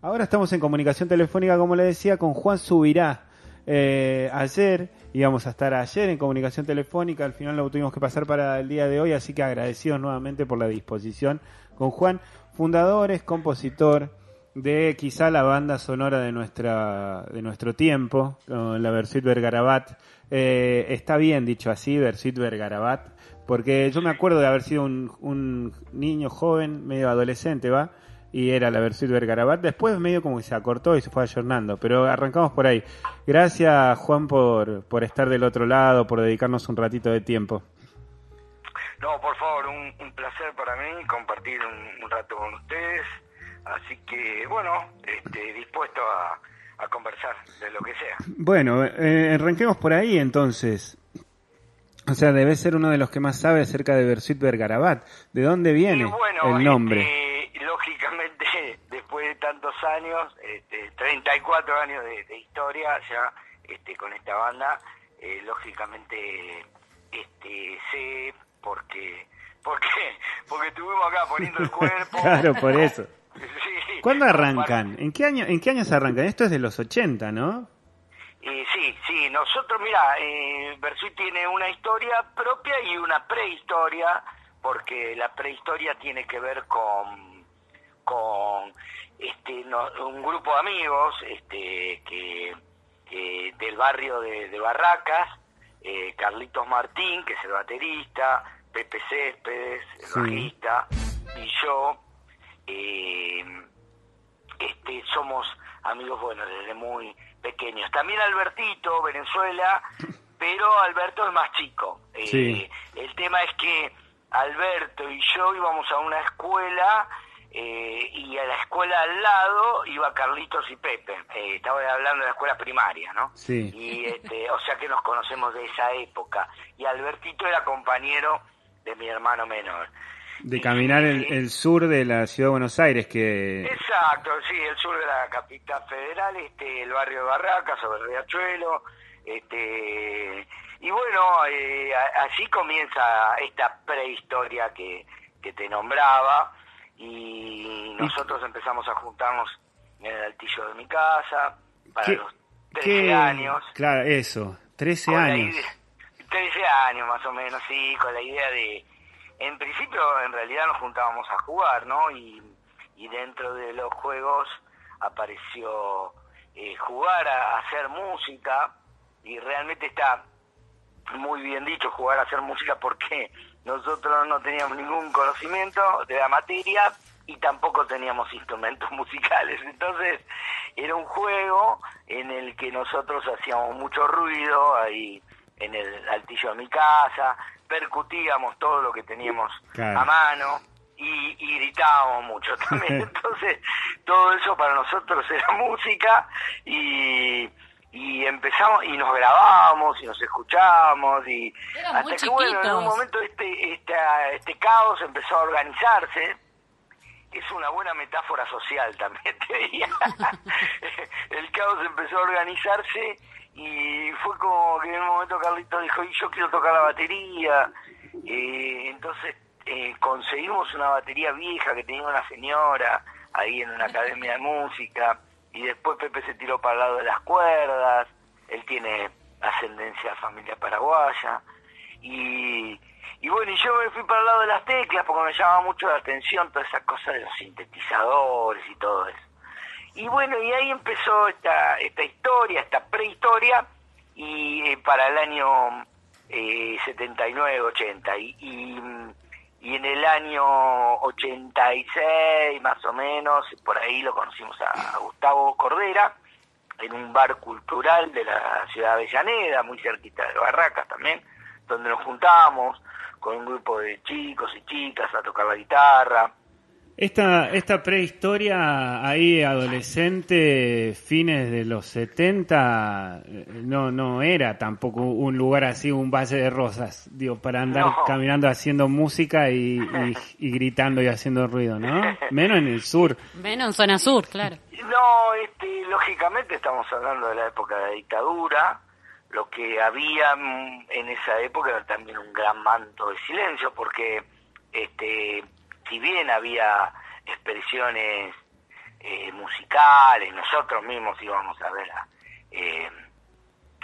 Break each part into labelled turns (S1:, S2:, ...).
S1: Ahora estamos en comunicación telefónica, como le decía, con Juan Subirá. Eh, ayer íbamos a estar ayer en comunicación telefónica, al final lo tuvimos que pasar para el día de hoy, así que agradecidos nuevamente por la disposición con Juan, fundador, es compositor de quizá la banda sonora de nuestra de nuestro tiempo, la Versuit Vergarabat. Eh, está bien dicho así, Versuit Vergarabat, porque yo me acuerdo de haber sido un, un niño joven, medio adolescente, ¿va? Y era la versión de Garabat. Después medio como que se acortó y se fue ayornando, pero arrancamos por ahí. Gracias Juan por, por estar del otro lado, por dedicarnos un ratito de tiempo.
S2: No, por favor, un, placer para mí compartir un, rato con ustedes. Así que, bueno, este, dispuesto a, conversar de lo que sea.
S1: Bueno, eh, arranquemos por ahí entonces. O sea, debe ser uno de los que más sabe acerca de Versuit Vergarabat. ¿De dónde viene el nombre?
S2: Este, lógicamente, después de tantos años, este, 34 años de, historia ya este, con esta banda, eh, lógicamente este, sé porque, porque, porque estuvimos acá poniendo el cuerpo.
S1: claro, por eso. ¿Cuándo arrancan? ¿En qué año en qué años arrancan? Esto es de los 80, ¿no?
S2: Eh, sí, sí, nosotros, mira, eh, Versuit tiene una historia propia y una prehistoria, porque la prehistoria tiene que ver con con este, un grupo de amigos este, que, del barrio de, Barracas, eh, Carlitos Martín, que es el baterista, Pepe Céspedes, el bajista, y yo, eh, este, somos amigos, bueno, desde muy pequeños. También Albertito, Venezuela, pero Alberto es más chico. Eh, el tema es que Alberto y yo íbamos a una escuela eh, y a la escuela al lado iba Carlitos y Pepe. Eh, estaba hablando de la escuela primaria, ¿no?
S1: Sí.
S2: Y, este, o sea que nos conocemos de esa época. Y Albertito era compañero de mi hermano menor.
S1: De caminar el, sur de la ciudad de Buenos Aires, que...
S2: Exacto, sí, el sur de la capital federal, este, el barrio de Barracas, sobre el Riachuelo, este... Y bueno, eh, así comienza esta prehistoria que, que te nombraba, y nosotros empezamos a juntarnos en el altillo de mi casa para los 13 años.
S1: Claro, eso, 13 años.
S2: 13 años más o menos, sí, con la idea de... En principio, en realidad nos juntábamos a jugar, ¿no? Y, y dentro de los juegos apareció eh, jugar a hacer música y realmente está muy bien dicho jugar a hacer música porque nosotros no teníamos ningún conocimiento de la materia y tampoco teníamos instrumentos musicales. Entonces era un juego en el que nosotros hacíamos mucho ruido ahí en el altillo de mi casa, percutíamos todo lo que teníamos a mano y, y, gritábamos mucho también. Entonces todo eso para nosotros era música y y empezamos y nos grabábamos y nos escuchábamos y
S3: hasta que bueno
S2: en un momento este, este este caos empezó a organizarse. Es una buena metáfora social también te diría. El caos empezó a organizarse y fue como que en un momento Carlito dijo y yo quiero tocar la batería eh, entonces eh, conseguimos una batería vieja que tenía una señora ahí en una academia de música y después Pepe se tiró para el lado de las cuerdas, él tiene ascendencia familia paraguaya, y, y bueno, y yo me fui para el lado de las teclas porque me llamaba mucho la atención toda esa cosa de los sintetizadores y todo eso. Y bueno, y ahí empezó esta, esta historia, esta prehistoria, y eh, para el año eh, 79, 80, y, y y en el año 86 más o menos, por ahí lo conocimos a, Gustavo Cordera, en un bar cultural de la ciudad de Avellaneda, muy cerquita de Barracas también, donde nos juntábamos con un grupo de chicos y chicas a tocar la guitarra,
S1: esta, esta prehistoria ahí adolescente, fines de los 70, no, no era tampoco un lugar así, un valle de rosas, digo, para andar caminando haciendo música y, y, gritando y haciendo ruido, ¿no? Menos en el sur.
S3: Menos en zona sur, claro.
S2: No, este, lógicamente estamos hablando de la época de la dictadura, lo que había en esa época era también un gran manto de silencio, porque este si bien había expresiones eh, musicales, nosotros mismos íbamos a ver a eh,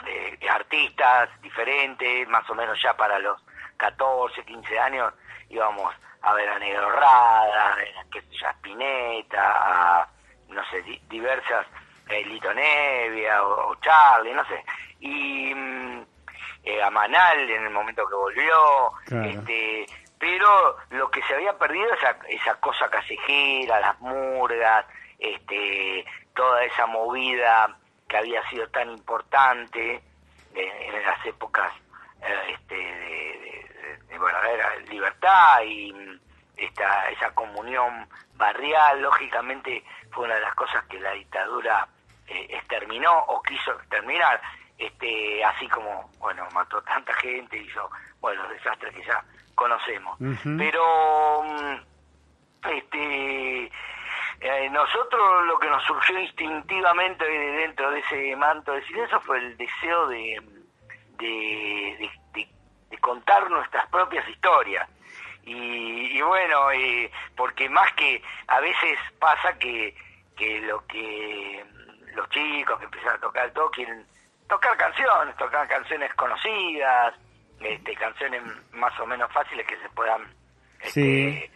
S2: eh, artistas diferentes, más o menos ya para los 14, 15 años íbamos a ver a Negro Rada, a, qué sé yo, a Spinetta, a, no sé, di- diversas, Lito Nevia o, o Charlie, no sé, y mm, a Manal en el momento que volvió,
S1: Claro.
S2: este, pero lo que se había perdido esa esa cosa callejera, las murgas, este, toda esa movida que había sido tan importante eh, en las épocas eh, este, de verdadera libertad y mm, esta, esa comunión barrial, lógicamente fue una de las cosas que la dictadura eh, exterminó o quiso exterminar, este, así como, bueno, mató tanta gente, hizo, bueno, los desastres que ya conocemos. Pero, mm, este, eh, nosotros lo que nos surgió instintivamente de dentro de ese manto de silencio fue el deseo de, de, de- de- de contar nuestras propias historias. Y, y bueno, eh, porque más que a veces pasa que, que lo que los chicos que empiezan a tocar todo quieren tocar canciones, tocar canciones conocidas, este, canciones más o menos fáciles que se puedan este,
S1: Sí.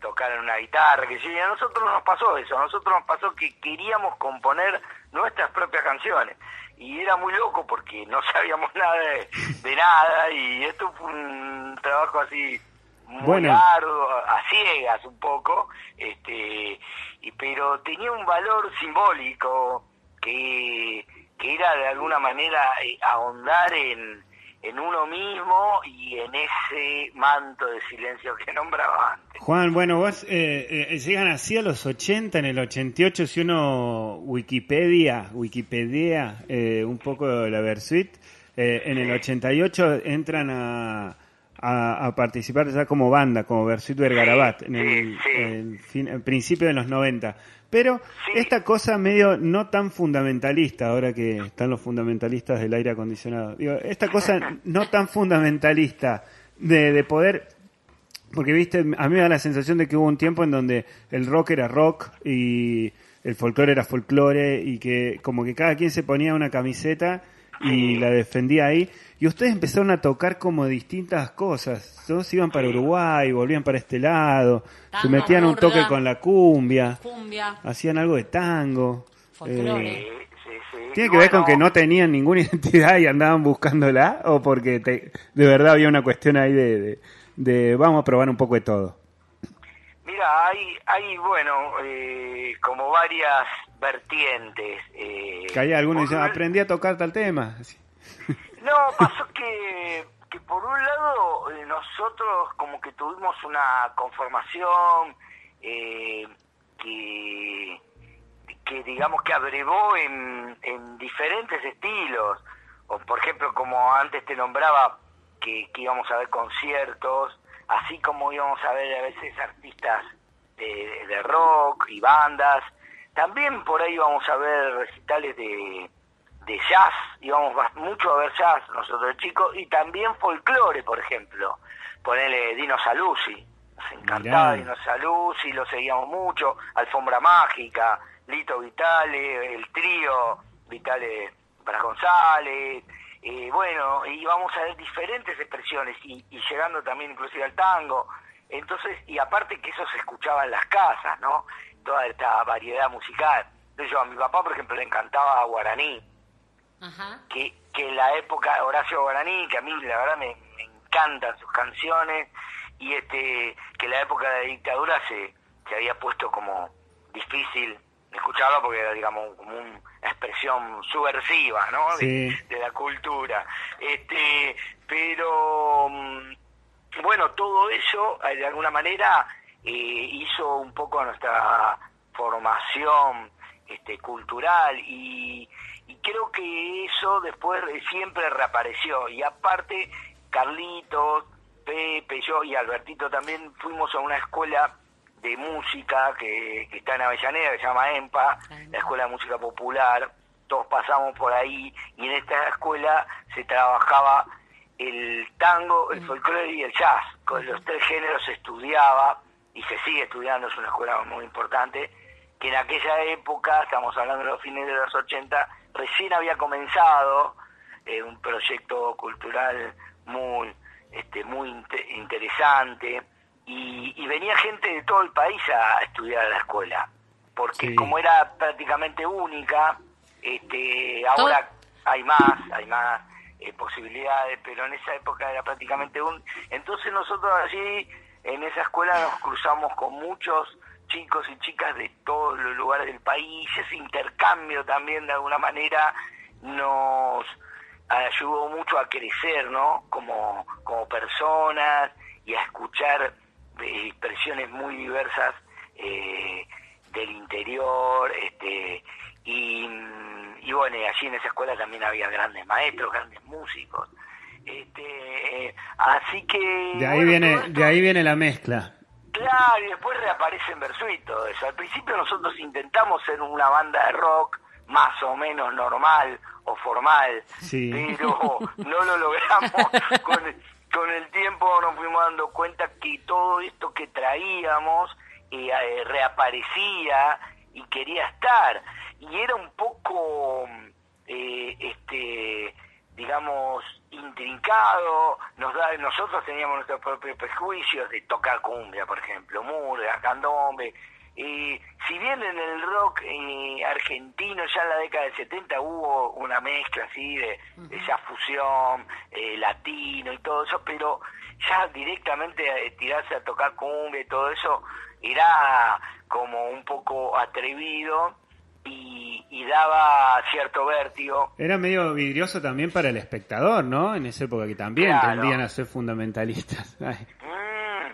S2: tocar en una guitarra, que sí, y a nosotros nos pasó eso, a nosotros nos pasó que queríamos componer nuestras propias canciones y era muy loco porque no sabíamos nada de, de nada y esto fue un trabajo así muy
S1: Bueno.
S2: arduo, a ciegas un poco, este, y, pero tenía un valor simbólico que, que era de alguna manera eh, ahondar en, en uno mismo y en ese manto de silencio que nombraba antes.
S1: Juan, bueno, vos eh, eh, llegan así a los 80, en el 88, si uno Wikipedia, Wikipedia eh, un poco la Versuit, eh, en el 88 entran a, a, a participar ya como banda, como Versuit Vergarabat, en el,
S2: sí, sí.
S1: el fin- el principio de los 90. Pero
S2: Sí.
S1: esta cosa medio no tan fundamentalista, ahora que están los fundamentalistas del aire acondicionado, digo, esta cosa no tan fundamentalista de, de poder porque viste, a mí me da la sensación de que hubo un tiempo en donde el rock era rock y el folclore era folclore y que como que cada quien se ponía una camiseta y la defendía ahí. Y ustedes empezaron a tocar como distintas cosas. Todos iban para. Uruguay, volvían para este lado, se metían un toque con la cumbia,
S3: Cumbia,
S1: hacían algo de tango. Eh,
S2: Sí, sí, sí.
S1: ¿Tiene que ver con que no tenían ninguna identidad y andaban buscándola? ¿O porque te- de verdad había una cuestión ahí de, de- de vamos a probar un poco de todo?
S2: Mira, hay, hay bueno, eh, como varias vertientes. Eh,
S1: Que hay algunos dicen, aprendí a tocar tal tema. Así.
S2: No, pasó que, que por un lado eh, nosotros como que tuvimos una conformación eh, que, que digamos que abrevó en, en diferentes estilos. O por ejemplo, como antes te nombraba, que, que íbamos a ver conciertos, así como íbamos a ver a veces artistas de, de rock y bandas, también por ahí íbamos a ver recitales de, de jazz, íbamos mucho a ver jazz nosotros chicos, y también folclore, por ejemplo. Ponele Dino Saluzzi, nos encantaba
S1: Mirá.
S2: Dino Saluzzi, lo seguíamos mucho, Alfombra Mágica, Lito Vitale, el trío Vitale para González, eh, bueno, y vamos a ver diferentes expresiones, y, y llegando también inclusive al tango, entonces, y aparte que eso se escuchaba en las casas, ¿no? Toda esta variedad musical. Entonces yo a mi papá, por ejemplo, le encantaba Guaraní,
S3: Ajá.
S2: que, que la época Horacio Guaraní, que a mí la verdad me, me encantan sus canciones, y este que la época de la dictadura se, se había puesto como difícil escucharlo porque era digamos como una expresión subversiva ¿no?
S1: Sí.
S2: de la cultura este pero mm, bueno todo eso eh, de alguna manera eh, hizo un poco nuestra formación este cultural y, y creo que eso después siempre reapareció. Y aparte Carlitos Pepe yo y Albertito también fuimos a una escuela de música que, que está en Avellaneda que se llama EMPA la escuela de música popular. Todos pasamos por ahí y en esta escuela se trabajaba el tango, el folclore y el jazz. Con los tres géneros se estudiaba y se sigue estudiando, es una escuela muy importante, que en aquella época, estamos hablando de los fines de los 80, recién había comenzado eh, un proyecto cultural muy, este, muy interesante y, venía gente de todo el país a, estudiar a la escuela, porque como era prácticamente única, este, ahora hay más, hay más eh, posibilidades, pero en esa época era prácticamente un... Entonces nosotros allí, en esa escuela, nos cruzamos con muchos chicos y chicas de todos los lugares del país, ese intercambio también de alguna manera nos ayudó mucho a crecer, ¿no? Como, como personas y a escuchar eh, expresiones muy diversas eh, del interior, este, y, y bueno, allí en esa escuela también había grandes maestros, grandes músicos. Este, así que...
S1: De ahí, viene, de ahí viene la mezcla.
S2: Claro, y después reaparece en Versuit todo eso. Al principio nosotros intentamos ser una banda de rock más o menos normal o formal, pero no lo logramos. con, con el tiempo nos fuimos dando cuenta que todo esto que traíamos eh, reaparecía y quería estar. Y era un poco, eh, este digamos, intrincado, nos da, nosotros teníamos nuestros propios prejuicios de tocar cumbia, por ejemplo, murga, candombe, y si bien en el rock eh, argentino ya en la década del 70 hubo una mezcla así de, esa fusión eh, latino y todo eso, pero ya directamente eh, tirarse a tocar cumbia y todo eso era como un poco atrevido y, daba cierto vértigo.
S1: Era medio vidrioso también para el espectador, ¿no? En esa época que también tendían a ser fundamentalistas.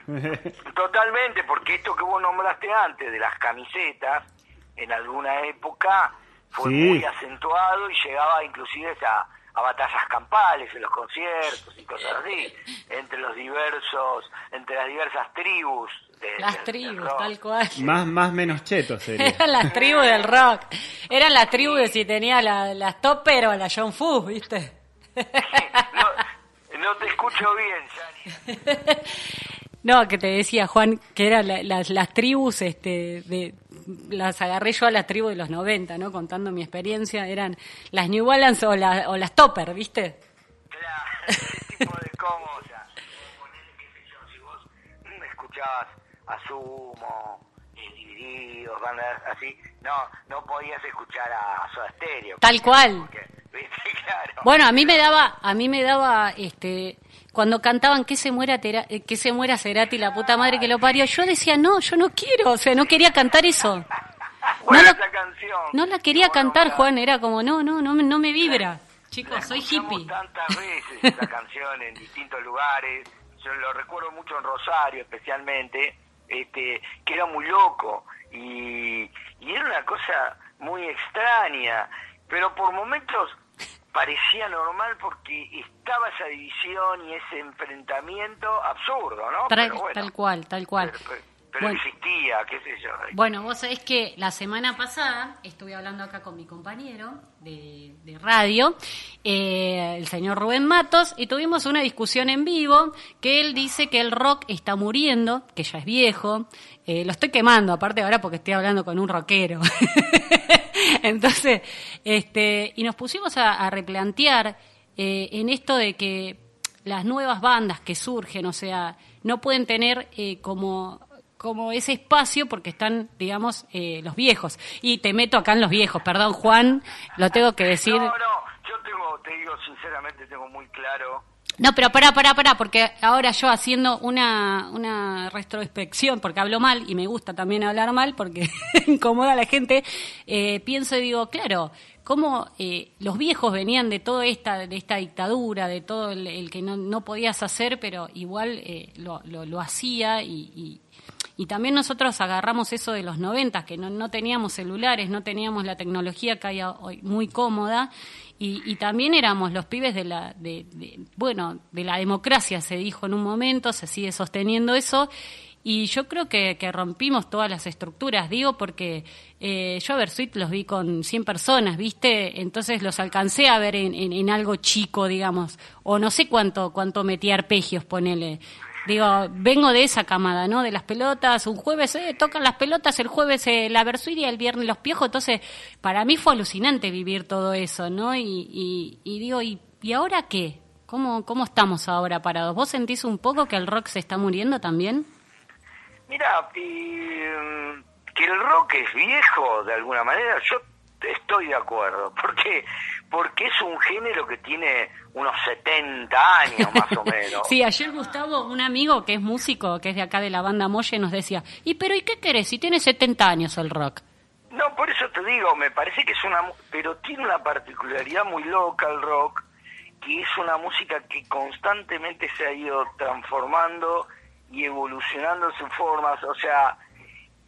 S2: Mm, totalmente, porque esto que vos nombraste antes de las camisetas, en alguna época fue muy acentuado y llegaba inclusive a, a batallas campales en los conciertos y cosas así, entre los diversos, entre las diversas tribus
S3: las tribus, tal cual.
S1: Más, más menos chetos sería.
S3: Eran las tribus del rock. Eran las tribus de si tenía la, las Topper o la John Fu, ¿viste?
S2: no, te escucho bien, Jani.
S3: No, que te decía Juan, que eran las, las tribus, este, de, las agarré yo a las tribus de los 90, ¿no? Contando mi experiencia, eran las New Balance o, la, o las Topper, ¿viste?
S2: Claro, ese tipo de cómo, o sea, qué sé yo, si vos escuchabas Asumo, Divididos, bandas así, no, no podías escuchar a Soda Stereo.
S3: Tal cual. Bueno, a mí me daba, a mí me daba, este, cuando cantaban que se muera eh, que se muera Cerati, la puta madre que lo parió, yo decía no, yo no quiero, o sea, no quería cantar eso.
S2: no, canción,
S3: no la quería cantar, Juan, era como no, no, no, no me vibra. Chicos, soy hippie.
S2: tantas veces esa canción en distintos lugares. Yo lo recuerdo mucho en Rosario, especialmente este, que era muy loco y, era una cosa muy extraña, pero por momentos parecía normal porque estaba esa división y ese enfrentamiento absurdo, ¿no?
S3: Tal, cual, tal cual.
S2: Pero, existía, qué sé yo.
S3: Bueno, vos sabés que la semana pasada estuve hablando acá con mi compañero de, radio, eh, el señor Rubén Matos, y tuvimos una discusión en vivo que él dice que el rock está muriendo, que ya es viejo. Eh, lo estoy quemando, aparte ahora porque estoy hablando con un rockero. Entonces, este, y nos pusimos a, replantear eh, en esto de que las nuevas bandas que surgen, o sea, no pueden tener como como ese espacio porque están, digamos, eh, los viejos. Y te meto acá en los viejos, perdón Juan, lo tengo que decir. No,
S2: no, yo tengo, te digo sinceramente, tengo muy claro.
S3: No, pero pará, pará, pará, porque ahora yo haciendo una, una retrospección, porque hablo mal y me gusta también hablar mal porque incomoda a la gente, eh, pienso y digo, claro, cómo eh, los viejos venían de toda esta, de esta dictadura, de todo el, que no, no, podías hacer, pero igual lo, lo, lo, hacía y y también nosotros agarramos eso de los 90, que no, no teníamos celulares, no teníamos la tecnología que hay hoy muy cómoda, y, también éramos los pibes de la, de, bueno, de la democracia, se dijo en un momento, se sigue sosteniendo eso, y yo creo que, rompimos todas las estructuras, digo, porque eh, yo a Versuit los vi con 100 personas, ¿viste? Entonces los alcancé a ver en, en, algo chico, digamos, o no sé cuánto, cuánto metí arpegios, ponele. Digo, vengo de esa camada, ¿no? De las pelotas, un jueves eh, tocan las pelotas, el jueves eh, la versuiria, el viernes los piojos, entonces para mí fue alucinante vivir todo eso, ¿no? Y, y, digo, ¿y, ¿y ahora qué? ¿Cómo, ¿Cómo estamos ahora parados? ¿Vos sentís un poco que el rock se está muriendo también?
S2: Mira, mm, que el rock es viejo de alguna manera, yo estoy de acuerdo, porque porque es un género que tiene unos 70 años más o menos.
S3: sí, ayer Gustavo, un amigo que es músico, que es de acá de la banda Molle, nos decía, ¿y pero y qué querés si tiene 70 años el rock?
S2: No, por eso te digo, me parece que es una... pero tiene una particularidad muy loca el rock, que es una música que constantemente se ha ido transformando y evolucionando sus formas, o sea,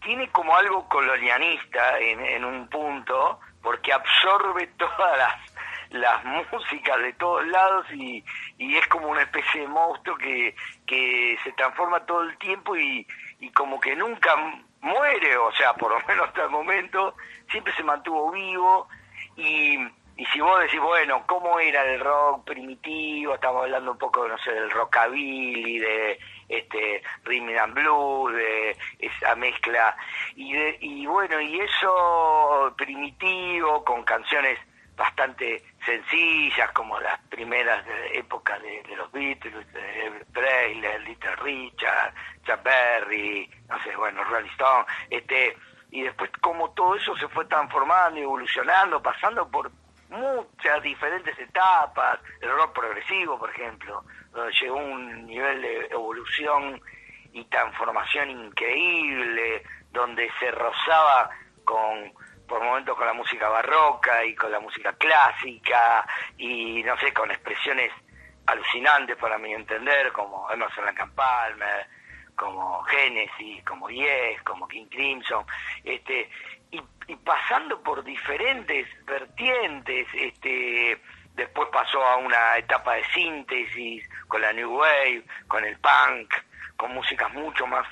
S2: tiene como algo colonialista en, en un punto, porque absorbe todas las las músicas de todos lados y, y es como una especie de monstruo que, que se transforma todo el tiempo y, y como que nunca muere, o sea, por lo menos hasta el momento, siempre se mantuvo vivo y, y si vos decís, bueno, ¿cómo era el rock primitivo? Estamos hablando un poco, no sé, del rockabilly, de este rhythm and blues, de esa mezcla y, de, y bueno, y eso primitivo con canciones bastante sencillas como las primeras épocas de, los Beatles, de Presley, Little Richard, Chuck Berry, no sé, bueno, Rolling Stone, este, y después como todo eso se fue transformando evolucionando, pasando por muchas diferentes etapas, el rock progresivo, por ejemplo, donde llegó un nivel de evolución y transformación increíble, donde se rozaba con por momentos con la música barroca y con la música clásica y no sé, con expresiones alucinantes para mi entender, como Emerson Lake Palmer, como Genesis, como Yes, como King Crimson, este, y, y, pasando por diferentes vertientes, este, después pasó a una etapa de síntesis con la New Wave, con el punk, con músicas mucho más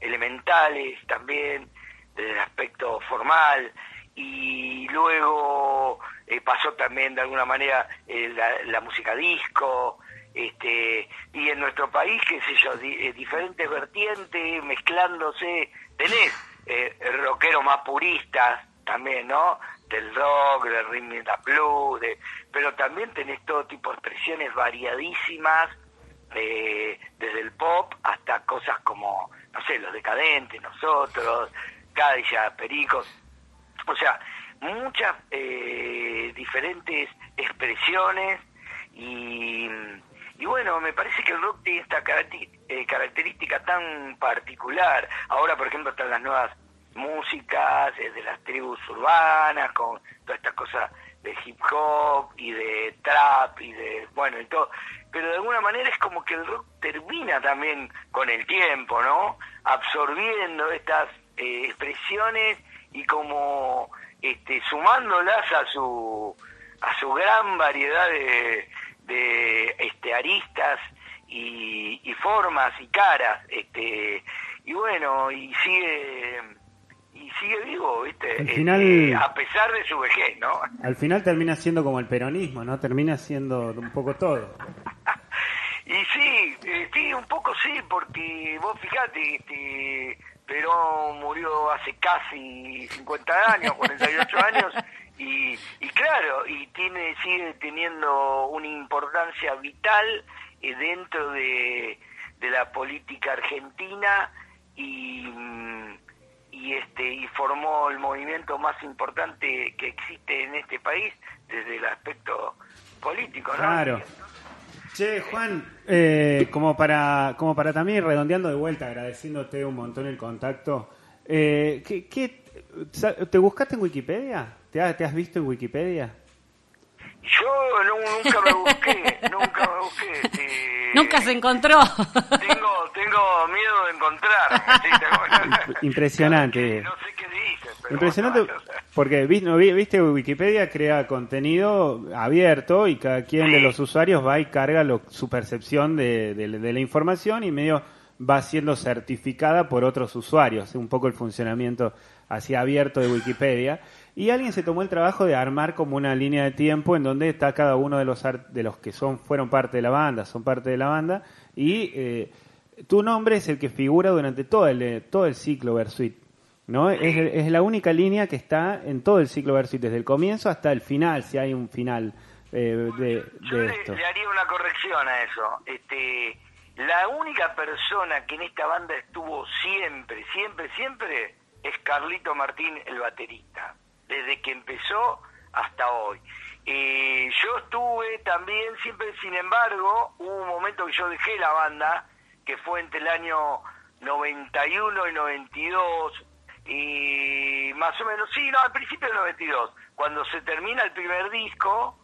S2: elementales también, desde el aspecto formal, y luego eh, pasó también de alguna manera eh, la, música disco, este, y en nuestro país, qué sé yo, eh, diferentes vertientes mezclándose, tenés rockeros más puristas también, ¿no? Del rock, del rhythm and blues, de, pero también tenés todo tipo de expresiones variadísimas, desde el pop hasta cosas como, no sé, los decadentes, nosotros, Cadillac, Pericos, o sea, muchas eh, diferentes expresiones y, y, bueno, me parece que el rock tiene esta eh, característica tan particular. Ahora, por ejemplo, están las nuevas músicas eh, de las tribus urbanas, con toda esta cosa de hip hop y de trap y de, bueno, y todo. Pero de alguna manera es como que el rock termina también con el tiempo, ¿no? Absorbiendo estas expresiones y como este, sumándolas a su a su gran variedad de, de este, aristas y, y, formas y caras este y bueno y sigue y sigue vivo viste
S1: al final, este,
S2: a pesar de su vejez no
S1: al final termina siendo como el peronismo no termina siendo un poco todo.
S2: Y sí eh, sí un poco sí porque vos fijate este Perón murió hace casi 50 años, 48 años, y, y claro, y tiene sigue teniendo una importancia vital eh, dentro de, de la política argentina y, mm, y este y formó el movimiento más importante que existe en este país desde el aspecto político, ¿no?
S1: Claro. Che, Juan, eh, como, para, como para también redondeando de vuelta, agradeciéndote un montón el contacto, eh, ¿qué, te buscaste en Wikipedia? ¿Te, has visto en Wikipedia?
S2: Yo nunca me busqué, nunca me busqué.
S3: Eh, nunca se encontró.
S2: Tengo, tengo miedo de encontrar.
S1: Impresionante.
S2: No sé qué dices.
S1: Impresionante. Porque viste Wikipedia crea contenido abierto y cada quien de los usuarios va y carga su percepción de, la información y medio va siendo certificada por otros usuarios, un poco el funcionamiento así abierto de Wikipedia. Y alguien se tomó el trabajo de armar como una línea de tiempo en donde está cada uno de los de los que son fueron parte de la banda, son parte de la banda y eh, tu nombre es el que figura durante todo el, todo el ciclo Versuit. ¿No? Es, es, la única línea que está en todo el ciclo Versuit, desde el comienzo hasta el final, si hay un final eh, de,
S2: Yo
S1: de
S2: le,
S1: esto.
S2: le haría una corrección a eso. Este, la única persona que en esta banda estuvo siempre, siempre, siempre es Carlito Martín, el baterista, desde que empezó hasta hoy. Eh, yo estuve también, siempre, sin embargo, hubo un momento que yo dejé la banda, que fue entre el año 91 y 92, y más o menos, sí, no, al principio del 92, cuando se termina el primer disco,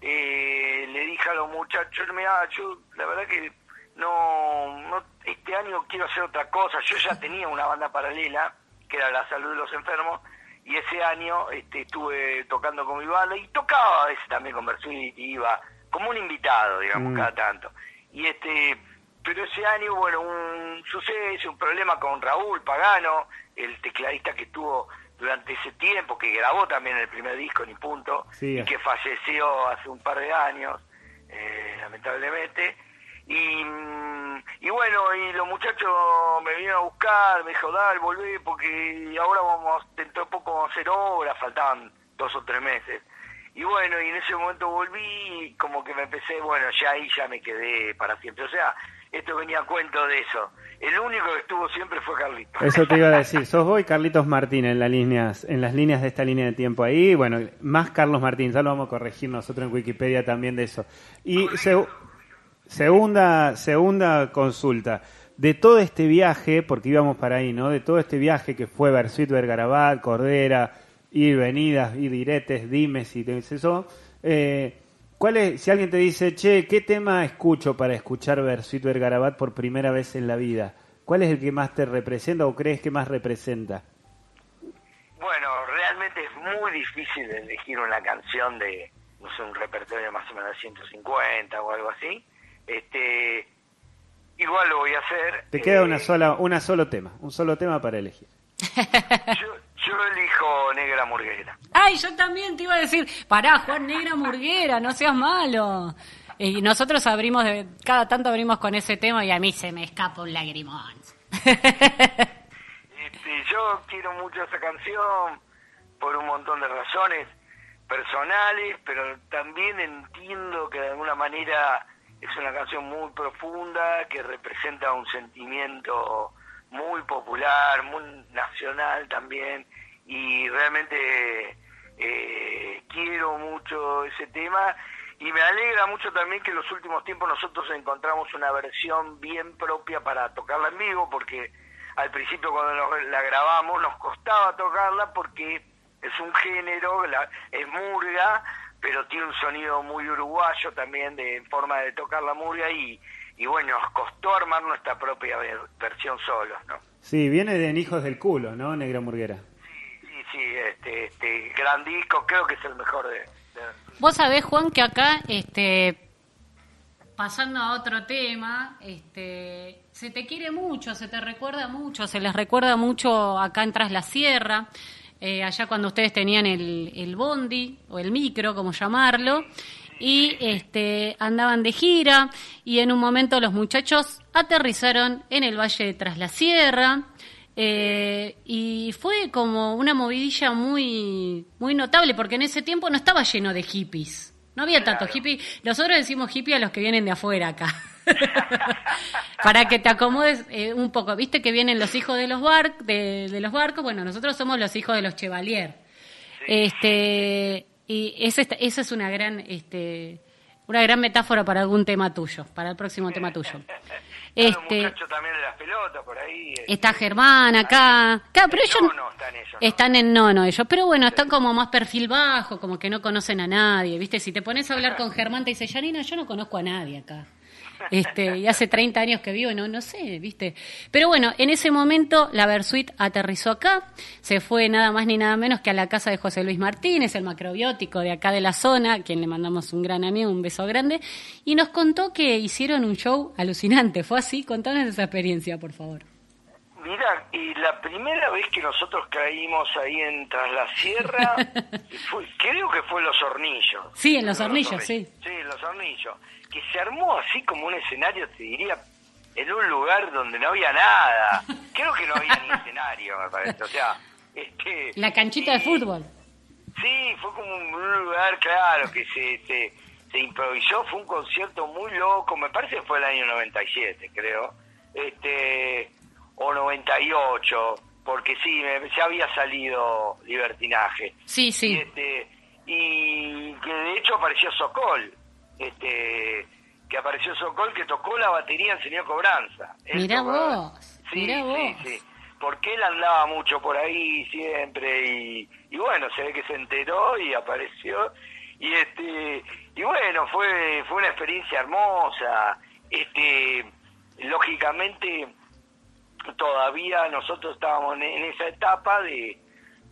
S2: eh, le dije a los muchachos, mira, yo la verdad que no, no, este año quiero hacer otra cosa, yo ya tenía una banda paralela, que era La Salud de los Enfermos, y ese año este, estuve tocando con mi banda y tocaba a veces también con Versuit, iba como un invitado, digamos,
S1: Mm.
S2: cada tanto. Y este, pero ese año, bueno, un suceso, un problema con Raúl Pagano, el tecladista que estuvo durante ese tiempo, que grabó también el primer disco, ni punto,
S1: Sí.
S2: y que falleció hace un par de años, eh, lamentablemente. Y, mm, y bueno, y los muchachos me vinieron a buscar, me dijo, dale, volvé, porque ahora vamos, dentro de poco vamos a hacer obras, faltaban dos o tres meses. Y bueno, y en ese momento volví, y como que me empecé, bueno, ya ahí ya me quedé para siempre. O sea, esto venía a cuento de eso. El único que estuvo siempre fue Carlito.
S1: Eso te iba a decir, sos vos y Carlitos Martín en las líneas, en las líneas de esta línea de tiempo ahí, bueno, más Carlos Martín, ya lo vamos a corregir nosotros en Wikipedia también de eso. Y seg- segunda, segunda consulta, de todo este viaje, porque íbamos para ahí, ¿no? De todo este viaje que fue Versuit, Vergarabat, Cordera, ir, venidas, ir diretes, dimes y eso, eh, ¿cuál es, si alguien te dice, che, ¿qué tema escucho para escuchar Versuit, Vergarabat por primera vez en la vida? ¿Cuál es el que más te representa o crees que más representa?
S2: Bueno, realmente es muy difícil elegir una canción de, no sé, un repertorio más o menos de 150 o algo así. Este, igual lo voy a hacer.
S1: Te queda
S2: Eh,
S1: una sola, una solo tema, un solo tema para elegir.
S2: Yo, yo elijo Negra Murguera.
S3: Ay, yo también te iba a decir, pará, Juan Negra Murguera, no seas malo. Y nosotros abrimos, de, cada tanto abrimos con ese tema y a mí se me escapa un lagrimón.
S2: Este, yo quiero mucho esa canción por un montón de razones personales, pero también entiendo que de alguna manera es una canción muy profunda que representa un sentimiento muy popular, muy nacional también, y realmente eh, quiero mucho ese tema y me alegra mucho también que en los últimos tiempos nosotros encontramos una versión bien propia para tocarla en vivo, porque al principio cuando nos- la grabamos nos costaba tocarla porque es un género, la- es murga, pero tiene un sonido muy uruguayo también de en forma de tocar la murga y, y bueno, nos costó armar nuestra propia ver- versión solos, ¿no?
S1: Sí, viene de En Hijos del Culo, ¿no, Negra Murguera?
S2: Sí, sí, este, este gran disco, creo que es el mejor de... de-
S3: Vos sabés, Juan, que acá, este, pasando a otro tema, este, se te quiere mucho, se te recuerda mucho, se les recuerda mucho acá en Tras la Sierra, eh, allá cuando ustedes tenían el, el bondi o el micro, como llamarlo, y este, andaban de gira y en un momento los muchachos aterrizaron en el valle de Tras la Sierra. eh, y fue como una movidilla muy, muy notable, porque en ese tiempo no estaba lleno de hippies. No había tanto hippie. Nosotros decimos hippie a los que vienen de afuera acá. Para que te acomodes eh, un poco. Viste que vienen los hijos de los, bar de, de los barcos. Bueno, nosotros somos los hijos de los Chevalier. Este, y esa es una gran, este, una gran metáfora para algún tema tuyo, para el próximo tema tuyo. Este,
S2: muchachos también de las pelotas por ahí. este,
S3: está Germán acá. Claro, pero ellos
S2: nono están ellos, ¿no?
S3: están en nono ellos, pero bueno, están como más perfil bajo, como que no conocen a nadie, ¿viste? Si te pones a hablar con Germán te dice, Janina, yo no conozco a nadie acá. Este, y hace 30 años que vivo, no, no sé, ¿viste? Pero bueno, en ese momento la Versuit aterrizó acá, se fue nada más ni nada menos que a la casa de José Luis Martínez, el macrobiótico de acá de la zona, a quien le mandamos un gran amigo, un beso grande, y nos contó que hicieron un show alucinante. ¿Fue así? Contanos esa experiencia, por favor.
S2: Mira, y la primera vez que nosotros caímos ahí en Tras la Sierra, fue- creo que fue en Los Hornillos.
S3: Sí, en Los Hornillos, sí.
S2: Sí, Los Hornillos. Que se armó así como un escenario, te diría, en un lugar donde no había nada. Creo que no había ni escenario, me parece. O sea, este,
S3: La canchita de fútbol.
S2: Sí, fue como un lugar, claro, que se, se, se improvisó, fue un concierto muy loco, me parece que fue el año 97, creo, este o 98, porque sí, me- ya había salido Libertinaje.
S3: Sí, sí.
S2: este, y que de hecho apareció Sokol, este, que apareció Sokol que tocó la batería en Señor Cobranza. Él
S3: Mirá
S2: tocaba-
S3: vos,
S2: Sí,
S3: mirá
S2: sí,
S3: vos.
S2: sí. Porque él andaba mucho por ahí siempre y, y bueno, se ve que se enteró y apareció y este y bueno, fue fue una experiencia hermosa. Este lógicamente todavía nosotros estábamos en, en esa etapa de,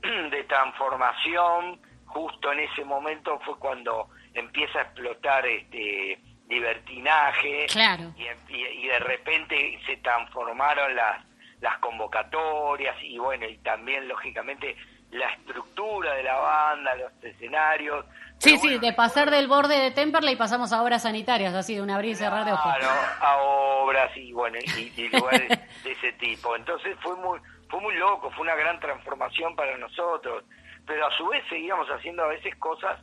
S2: de transformación, justo en ese momento fue cuando empieza a explotar este libertinaje
S3: Claro.
S2: y, y- y de repente se transformaron las, las convocatorias y bueno, y también lógicamente la estructura de la banda, los escenarios.
S3: Sí, sí, de pasar del borde de Temperley pasamos a obras sanitarias, así de un abrir y cerrar de ojos.
S2: Claro, a obras y bueno y, y lugares de ese tipo. Entonces fue muy fue muy loco, fue una gran transformación para nosotros, pero a su vez seguíamos haciendo a veces cosas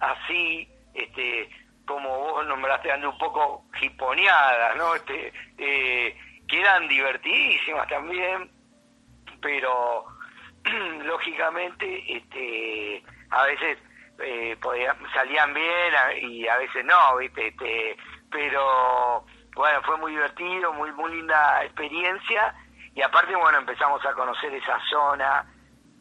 S2: así, este, como vos nombraste, dando un poco hiponeadas, ¿no? Este, eh, que eran divertidísimas también, pero lógicamente este a veces eh, podía- salían bien y a veces no viste este, pero bueno fue muy divertido muy muy linda experiencia y aparte bueno empezamos a conocer esa zona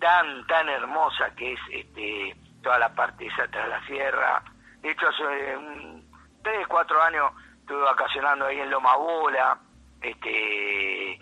S2: tan tan hermosa que es este toda la parte esa tras la sierra de hecho hace un, tres cuatro años estuve vacacionando ahí en Loma Bola este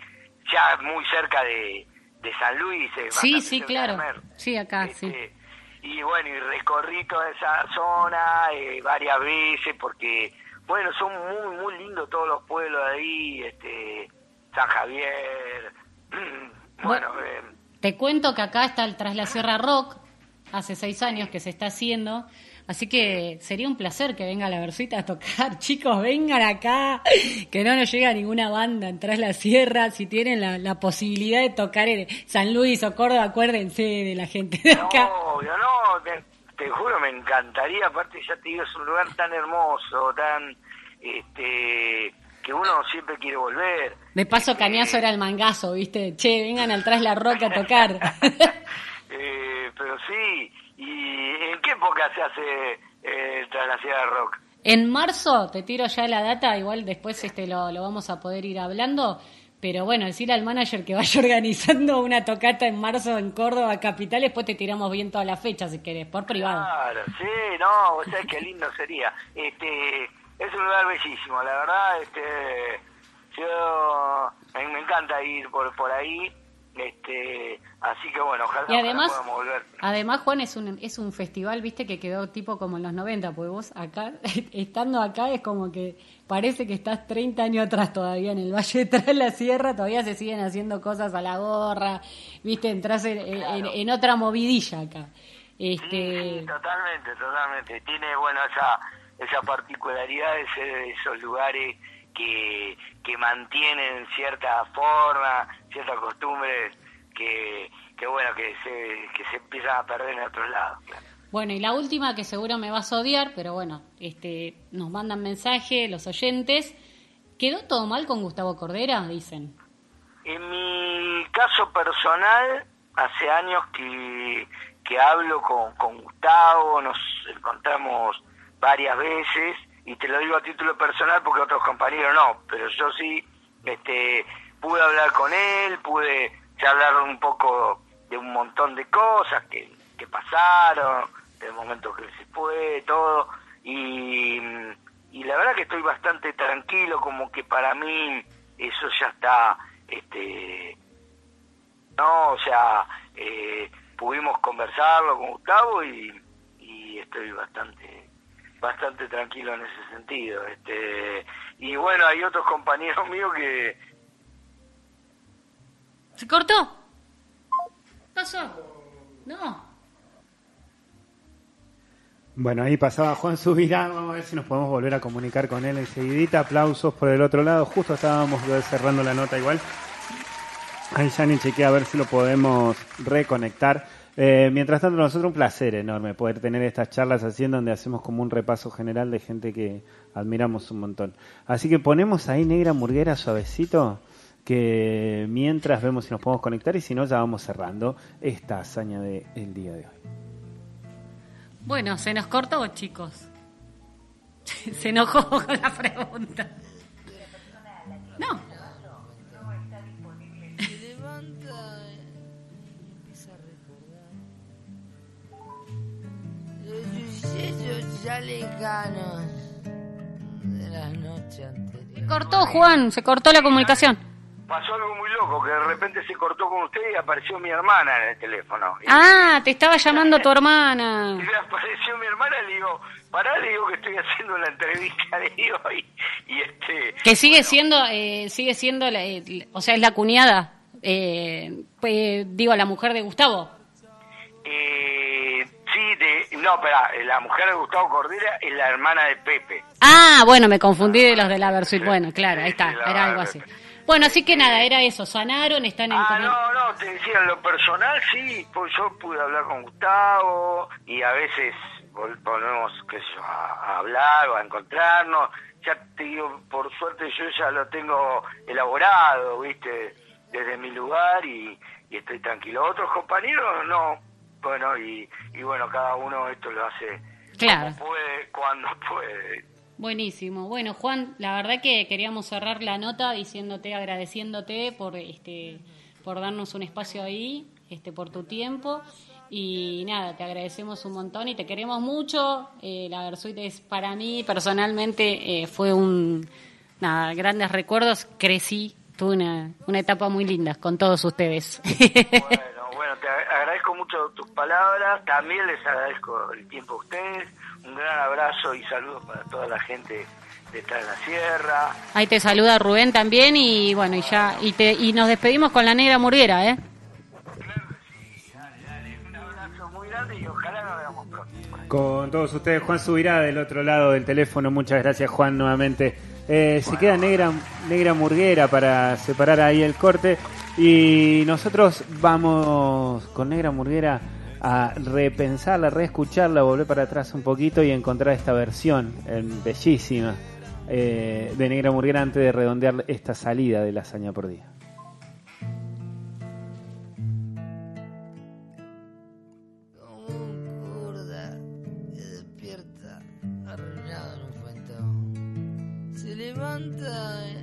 S2: ya muy cerca de, de San Luis eh,
S3: Sí, sí, claro. Sí, acá,
S2: Este,
S3: sí.
S2: Y bueno, y recorrí toda esa zona eh, varias veces porque, bueno, son muy, muy lindos todos los pueblos de ahí, este, San Javier, bueno, eh,
S3: Te cuento que acá está el Tras la Sierra Rock, hace seis años que se está haciendo, así que sería un placer que venga la Versita a tocar. Chicos, vengan acá, que no nos llega ninguna banda en Tras la Sierra, si tienen la, la posibilidad de tocar en San Luis o Córdoba, acuérdense de la gente de acá.
S2: no, no, te, te juro, me encantaría, aparte ya te digo, es un lugar tan hermoso, tan, este, que uno siempre quiere volver.
S3: De paso,
S2: Este,
S3: Cañazo era el mangazo, ¿viste? Che, vengan al Tras la Rock a tocar.
S2: Eh, pero sí, ¿y en qué época se hace eh, tras la Sierra Rock?
S3: En marzo, te tiro ya la data, igual después este lo, lo vamos a poder ir hablando, pero bueno, decirle al manager que vaya organizando una tocata en marzo en Córdoba Capital, después te tiramos bien toda la fecha si querés, por privado.
S2: Claro, sí, no, vos sabés qué lindo sería. Este, es un lugar bellísimo, la verdad, este, yo, a mí me encanta ir por, por ahí, este, así que bueno, ojalá,
S3: Y además,
S2: ojalá volver.
S3: además Juan es un es un festival, viste, que quedó tipo como en los 90, porque vos acá, estando acá es como que parece que estás 30 años atrás todavía en el Valle de Tras la Sierra, todavía se siguen haciendo cosas a la gorra, viste, entras en, en-
S2: Claro.
S3: en otra movidilla acá.
S2: Sí,
S3: Este,
S2: sí, totalmente, totalmente. Tiene, bueno, esa, esa particularidad de ser de esos lugares que, que mantienen cierta forma, ciertas costumbres que, que bueno, que se, que se empiezan a perder en otros lados. claro.
S3: Bueno, y la última que seguro me vas a odiar, pero bueno, este, nos mandan mensaje los oyentes. ¿Quedó todo mal con Gustavo Cordera? Dicen.
S2: En mi caso personal, hace años que, que hablo con, con Gustavo, nos encontramos varias veces, y te lo digo a título personal porque otros compañeros no, pero yo sí este, pude hablar con él, pude charlar un poco de un montón de cosas que, que pasaron, del momento que se fue, todo, y, y la verdad que estoy bastante tranquilo, como que para mí eso ya está, este, no, o sea, eh, pudimos conversarlo con Gustavo y, y estoy bastante bastante tranquilo en ese sentido este y bueno hay otros compañeros míos que
S3: ¿Se cortó? ¿Qué pasó? No.
S1: Bueno, ahí pasaba Juan Subirá, vamos a ver si nos podemos volver a comunicar con él enseguidita. Aplausos por el otro lado, justo estábamos cerrando la nota igual. Ahí ya ni chequea a ver si lo podemos reconectar. Eh, mientras tanto, nosotros un placer enorme poder tener estas charlas así en donde hacemos como un repaso general de gente que admiramos un montón. Así que ponemos ahí Negra Murguera suavecito, que mientras vemos si nos podemos conectar y si no, ya vamos cerrando esta hazaña del día de hoy.
S3: Bueno, se nos cortó, chicos. se enojó con la pregunta. No. Ya lejanos de la noche anterior. Se cortó, Juan, se cortó la comunicación
S2: pasó algo muy loco, que de repente se cortó con usted y apareció mi hermana en el teléfono.
S3: Ah, te estaba llamando tu hermana.
S2: Y apareció mi hermana, le digo, pará, le digo que estoy haciendo la entrevista, le digo, y, este...
S3: Que sigue siendo, eh, sigue siendo, la, eh, o sea, es la cuñada, eh, digo, la mujer de Gustavo.
S2: Eh, de, no, espera, la mujer de Gustavo Cordera es la hermana de Pepe.
S3: Ah, bueno, me confundí de los de la Versuit. Bueno, claro, ahí está, era algo así. Bueno, así que nada, era eso, sanaron, están en...
S2: Ah, no, no, te decía, en lo personal sí, pues yo pude hablar con Gustavo y a veces volvemos, qué sé yo, a, hablar o a encontrarnos. Ya te digo, por suerte yo ya lo tengo elaborado, viste, desde mi lugar y, estoy tranquilo. Otros compañeros no, bueno, y, y bueno, cada uno esto lo hace
S3: claro.
S2: como puede, cuando puede.
S3: Buenísimo. Bueno, Juan, la verdad que queríamos cerrar la nota diciéndote, agradeciéndote por este por darnos un espacio ahí, este por tu tiempo y nada, te agradecemos un montón y te queremos mucho. Eh, la Versuit es para mí personalmente eh, fue un nada, grandes recuerdos, crecí, tuve una, una etapa muy linda con todos ustedes.
S2: Bueno, bueno, te agradezco mucho tus palabras, también les agradezco el tiempo a ustedes un gran abrazo y saludos para toda la gente de Tras la Sierra.
S3: Ahí te saluda Rubén también y bueno, y ya y te y nos despedimos con la negra murguera, ¿eh?
S2: Claro que sí, dale, dale, un abrazo muy grande y ojalá nos veamos pronto.
S1: Con todos ustedes, Juan Subirá del otro lado del teléfono, muchas gracias Juan nuevamente. Eh, se queda negra, negra murguera para separar ahí el corte y nosotros vamos con negra murguera a repensarla, reescucharla, volver para atrás un poquito y encontrar esta versión bellísima eh, de Negra Murguera antes de redondear esta salida de la hazaña por día.
S4: Levanta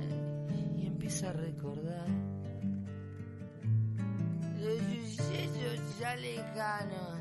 S4: ya lejanos